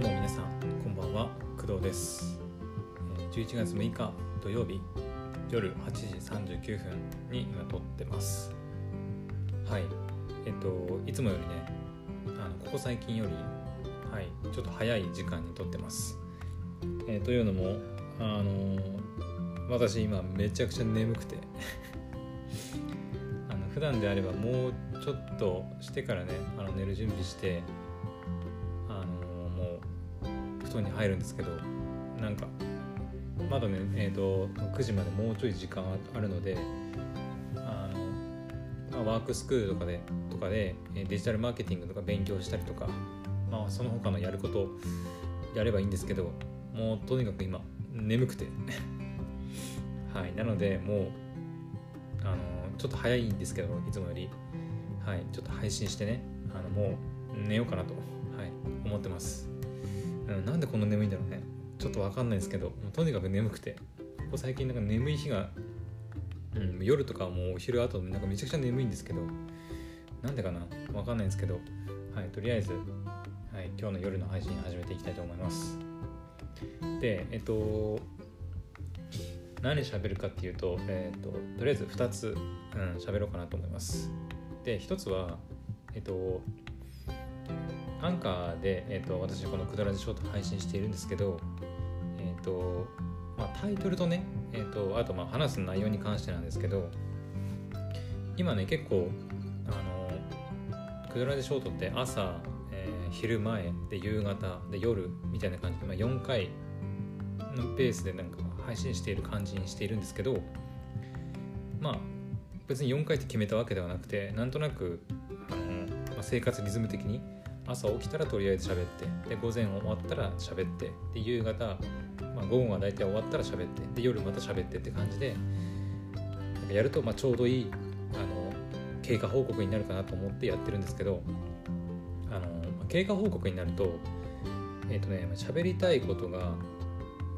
どうも皆さんこんばんは。工藤です。11月6日土曜日夜8時39分に今撮ってます。はい。えっといつもよりねあのここ最近よりはいちょっと早い時間に撮ってます。えーというのもあの私今めちゃくちゃ眠くて。あの普段であればもうちょっとしてからねあの寝る準備して布団に入るんですけどなんかまだねえー、と9時までもうちょい時間あるのであの、まあ、ワークスクールとかでとかでデジタルマーケティングとか勉強したりとか、まあ、その他のやることやればいいんですけどもうとにかく今眠くて。はいなのでもうあのちょっと早いんですけどいつもより。はいちょっと配信してねあのもう寝ようかなと、はい、思ってます、うん、なんでこんな眠いんだろうね。ちょっとわかんないですけどもうとにかく眠くて。ここ最近なんか眠い日が、うん、夜とかもうお昼後なんかめちゃくちゃ眠いんですけどなんでかな？わかんないんですけど。はいとりあえず、はい、今日の夜の配信始めていきたいと思います。でえっと何喋るかっていうと,、えー、ととりあえず2つ、うん、喋ろうかなと思います。で1つはえっ、とアンカーで、えー、と私このくだらじショート配信しているんですけどえっ、と、まあ、タイトルとね、えー、とあとまあ話す内容に関してなんですけど今ね結構あのくだらじショートって朝、えー昼前で夕方で夜みたいな感じで、まあ、4回のペースでなんか配信している感じにしているんですけどまあ別に4回って決めたわけではなくてなんとなくあの、まあ、生活リズム的に朝起きたらとりあえず喋ってで午前終わったら喋ってで夕方、まあ、午後は大体終わったら喋ってで夜また喋ってって感じでなんかやるとまあちょうどいいあの経過報告になるかなと思ってやってるんですけどあの経過報告になるとえっ、とね喋りたいことが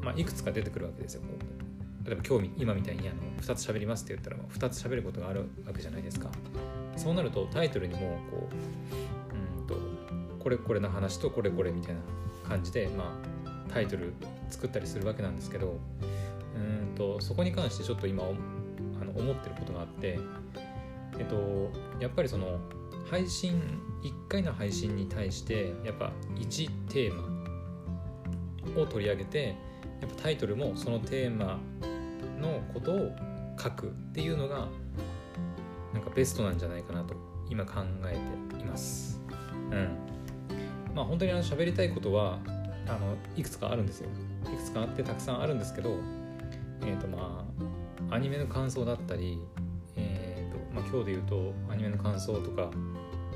まあ、いくつか出てくるわけですよ。こう例えば今日今みたいにあの2つ喋りますって言ったらま2つ喋ることがあるわけじゃないですか。そうなるとタイトルにもこううんこれこれの話とこれこれみたいな感じで、まあ、タイトル作ったりするわけなんですけどうんとそこに関してちょっと今あの思ってることがあってえっとやっぱりその配信1回の配信に対してやっぱ1テーマを取り上げてやっぱタイトルもそのテーマのことを書くっていうのがなんかベストなんじゃないかなと今考えています。うん。まあ本当にあの喋りたいことはあのいくつかあるんですよ。いくつかあってたくさんあるんですけど、えっ、とまあアニメの感想だったり、えっ、とまあ今日で言うとアニメの感想とか、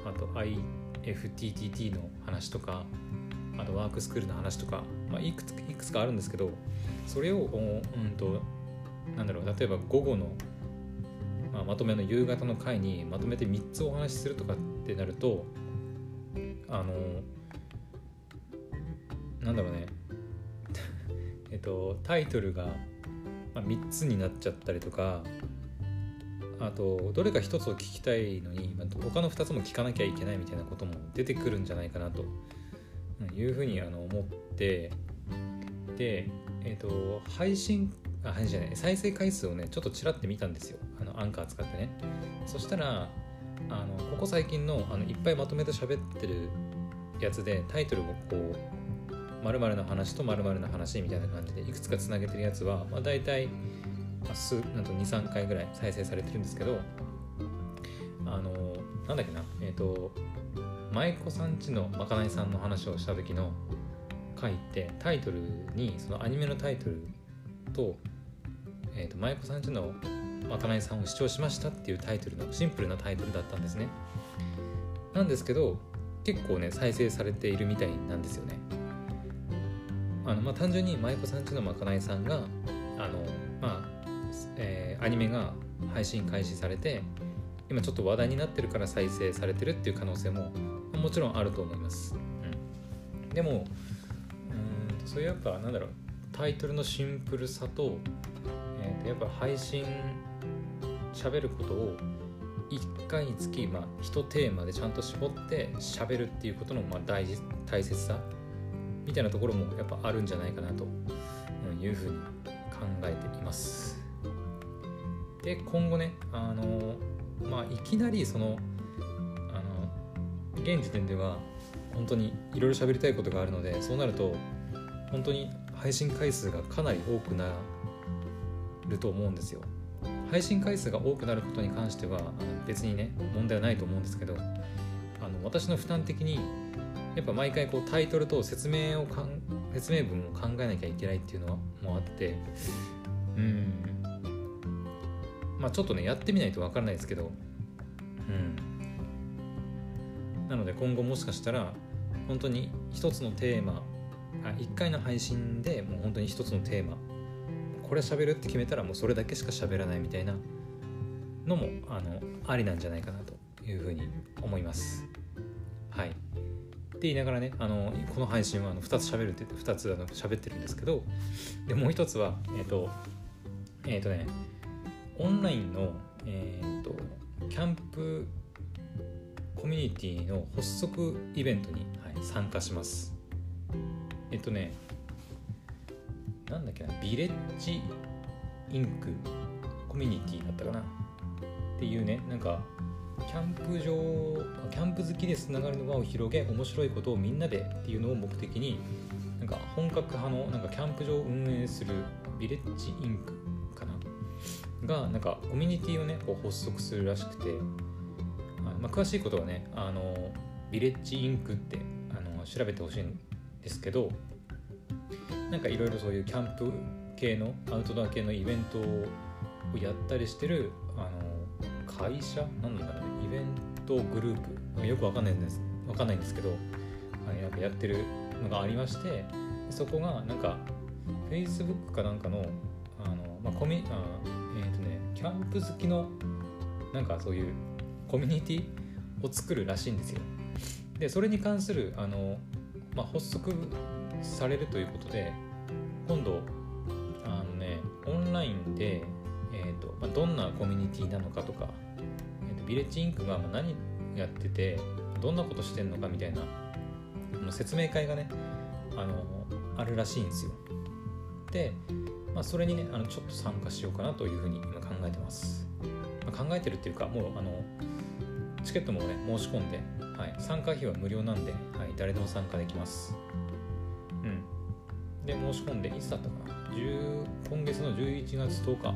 あと IFTTT の話とか、あとワークスクールの話とか、まあ、いくついくつかあるんですけどそれをうんとなんだろう例えば午後の、まあ、まとめの夕方の回にまとめて3つお話しするとかってなるとあのなんだろうね。えっとタイトルが、ま、3つになっちゃったりとかあとどれか1つを聞きたいのに、まあ、他の2つも聞かなきゃいけないみたいなことも出てくるんじゃないかなというふうにあの思ってで、えっと配信あ配信じゃない再生回数をねちょっとちらって見たんですよ。あのアンカー使ってね。そしたらあのここ最近のあのいっぱいまとめて喋ってるやつでタイトルをこう〇〇の話と〇〇の話みたいな感じでいくつかつなげてるやつは、まあ、大体、まあ、なんと23回ぐらい再生されてるんですけどあのなんだっけなえっ、と舞妓さんちのまかないさんの話をした時の回ってタイトルにそのアニメのタイトルと,、えー、と舞妓さんちのまかないさんを視聴しましたっていうタイトルのシンプルなタイトルだったんですね。なんですけど結構ね再生されているみたいなんですよね。あのまあ単純に舞妓さんちのまかないさんがあのまあ、えーアニメが配信開始されて今ちょっと話題になってるから再生されてるっていう可能性ももちろんあると思います、うん、でもうーんとそういうやっぱなんだろうタイトルのシンプルさと,、えーとやっぱ配信喋ることを1回につき、まあ、1テーマでちゃんと絞って喋るっていうことのまあ大事大切さみたいなところもやっぱあるんじゃないかなというふうに考えています。で今後ねあのまあいきなりそのあの現時点では本当にいろいろ喋りたいことがあるのでそうなると本当に配信回数がかなり多くなると思うんですよ。配信回数が多くなることに関してはあの別にね問題はないと思うんですけどあの私の負担的にやっぱ毎回こうタイトルと説明をかん説明文を考えなきゃいけないっていうのはもあってうん。まあちょっとねやってみないと分からないですけどうん。なので今後もしかしたら本当に一つのテーマあ1回の配信でもう本当に一つのテーマこれ喋るって決めたらもうそれだけしか喋らないみたいなのもあのありなんじゃないかなというふうに思います。はい。言いながらねあのこの配信はあの2つ喋るって言って2つあの喋ってるんですけどでもう一つはえっ、ー、とえっ、ー、とねオンラインのえっ、ー、とキャンプコミュニティの発足イベントに、はい、参加します。えっとねなんだっけなビレッジインクコミュニティだったかな？っていうねなんかキャンプ場キャンプ好きでつながるの輪を広げ面白いことをみんなでっていうのを目的になんか本格派のなんかキャンプ場を運営するビレッジインクかな？がなんかコミュニティをねこう発足するらしくてまあ、詳しいことはねあのビレッジインクってあの調べてほしいんですけどなんかいろいろそういうキャンプ系のアウトドア系のイベントをやったりしてる会社？なんだろうね。イベントグループ？よくわかんないんです。わかんないんですけど、はい、なんかやってるのがありましてそこがなんか Facebook かなんかのあの、まあ、コミあえっ、ー、とねキャンプ好きのなんかそういうコミュニティを作るらしいんですよ。でそれに関するあの、まあ、発足されるということで今度あのねオンラインで、えーとまあ、どんなコミュニティなのかとか、ビレッジインクが何やっててどんなことしてんのかみたいな説明会がねあのあるらしいんですよ。で、まあ、それにねあのちょっと参加しようかなというふうに今考えてます。まあ、考えてるっていうかもうあのチケットもね申し込んで、はい、参加費は無料なんで、はい、誰でも参加できますうんで申し込んでいつだったかな？今月の11月10日、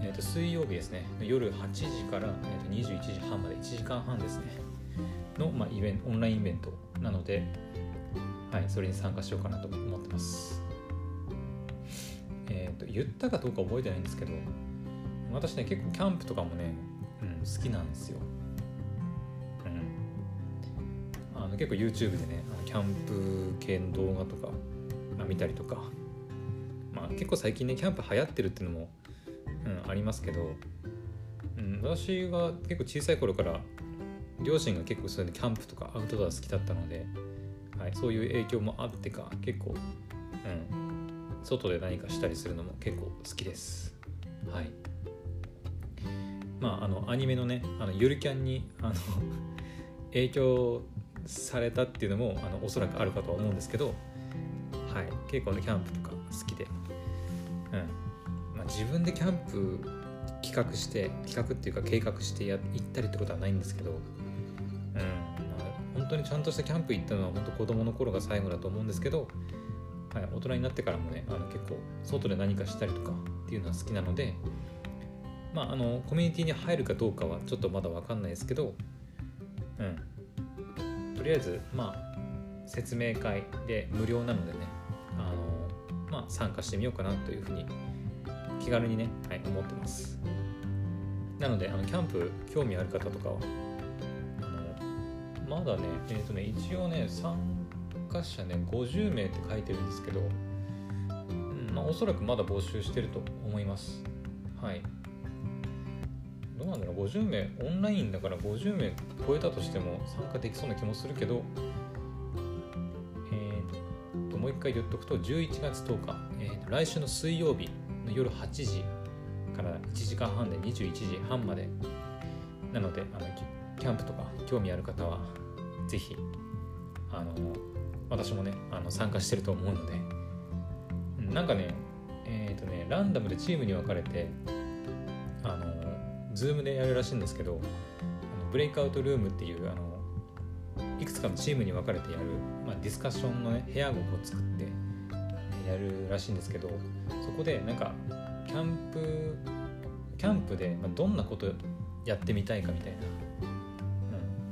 えー、と水曜日ですね夜8時から、えー、と21時半まで1時間半ですねの、まあ、イベントオンラインイベントなので、はい、それに参加しようかなと思ってます。えっ、ー、と言ったかどうか覚えてないんですけど私ね結構キャンプとかもね、うん、好きなんですよ。うん、あの結構 YouTube でねキャンプ系の動画とか、まあ、見たりとか、まあ、結構最近ねキャンプ流行ってるっていうのも、うん、ありますけど、うん、私が結構小さい頃から両親が結構そういうキャンプとかアウトドア好きだったので、はい、そういう影響もあってか結構、うん、外で何かしたりするのも結構好きです。はいまあ、あのアニメのねあのゆるキャンにあの影響されたっていうのもあのおそらくあるかとは思うんですけど、はい、結構ねキャンプとか好きで、うん、自分でキャンプ企画して企画っていうか計画してや行ったりってことはないんですけど、うんまあ、本当にちゃんとしたキャンプ行ったのは本当子供の頃が最後だと思うんですけど、はい、大人になってからもねあの結構外で何かしたりとかっていうのは好きなのでまああのコミュニティに入るかどうかはちょっとまだ分かんないですけどうん。とりあえずまあ説明会で無料なのでねあの、まあ、参加してみようかなというふうに気軽にね、はい、思ってます。なのであのキャンプ興味ある方とかはあのまだねえっ、ー、とね一応ね参加者ね50名って書いてるんですけど、うんまあ、おそらくまだ募集してると思います。はい。どうなんだろう50名オンラインだから50名超えたとしても参加できそうな気もするけどえー、ともう一回言っとくと11月10日、えー、来週の水曜日夜8時から1時間半で21時半まで。なのであのキャンプとか興味ある方はぜひあの私もねあの参加してると思うので、なんかねえっ、ー、とねランダムでチームに分かれてあのズームでやるらしいんですけどあのブレイクアウトルームっていうあのいくつかのチームに分かれてやる、まあ、ディスカッションのね部屋を作ってやるらしいんですけどそこでなんかキャンプキャンプでどんなことやってみたいかみたいな、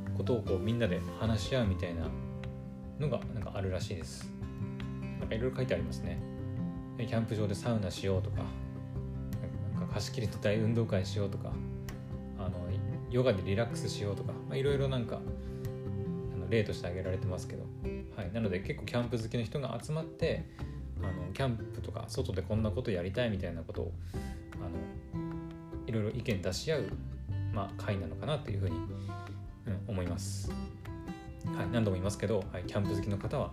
うん、ことをこうみんなで話し合うみたいなのがなんかあるらしいです。なんかいろいろ書いてありますね。キャンプ場でサウナしようとかなんか貸し切りと大運動会しようとかあのヨガでリラックスしようとかいろいろなんか例として挙げられてますけど、はい、なので結構キャンプ好きの人が集まってあのキャンプとか外でこんなことやりたいみたいなことをあのいろいろ意見出し合う、まあ、会なのかなというふうに、うん、思います。はい、何度も言いますけど、はい、キャンプ好きの方は、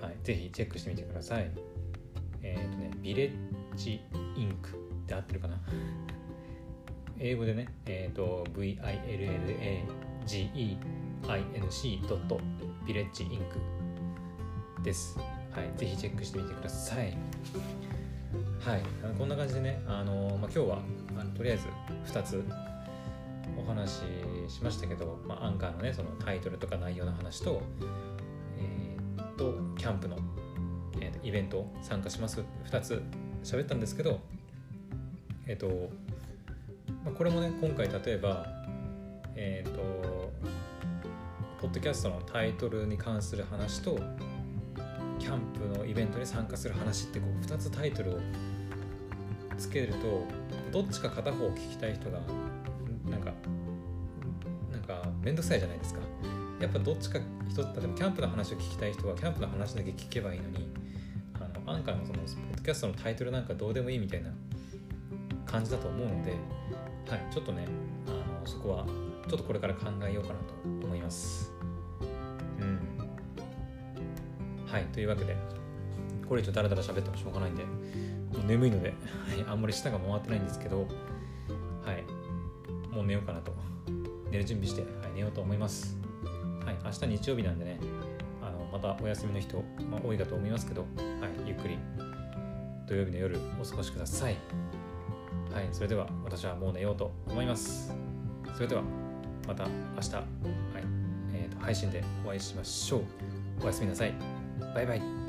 はい、ぜひチェックしてみてください。えっ、ー、とね、ビレッジインクって合ってるかな？英語でね、えっ、ー、と、villalageinc. ビレッジインクです。はい、ぜひチェックしてみてください。はい、こんな感じでね、あのまあ、今日はあのとりあえず2つお話ししましたけど、まあ、アンカーのねそのタイトルとか内容の話と,、えー、とキャンプの、えー、イベント参加します2つ喋ったんですけどえっ、ー、と、まあ、これもね今回例えばえっ、ー、とポッドキャストのタイトルに関する話とキャンプのイベントに参加する話ってこう2つタイトルをつけるとどっちか片方を聞きたい人がなんかなんか面倒くさいじゃないですか。やっぱどっちか一つ例えばキャンプの話を聞きたい人はキャンプの話だけ聞けばいいのにあのアンカーのそのポッドキャストのタイトルなんかどうでもいいみたいな感じだと思うので、はい、ちょっとねあのそこはちょっとこれから考えようかなと思います。はいというわけでこれ以上ダラダラ喋ってもしょうがないんで眠いので、はい、あんまり舌が回ってないんですけどはいもう寝ようかなと。寝る準備して、はい、寝ようと思います。はい明日日曜日なんでねあのまたお休みの人、まあ、多いかと思いますけど、はい、ゆっくり土曜日の夜お過ごしください。はいそれでは私はもう寝ようと思います。それではまた明日、はいえーと配信でお会いしましょう。おやすみなさいバイバイ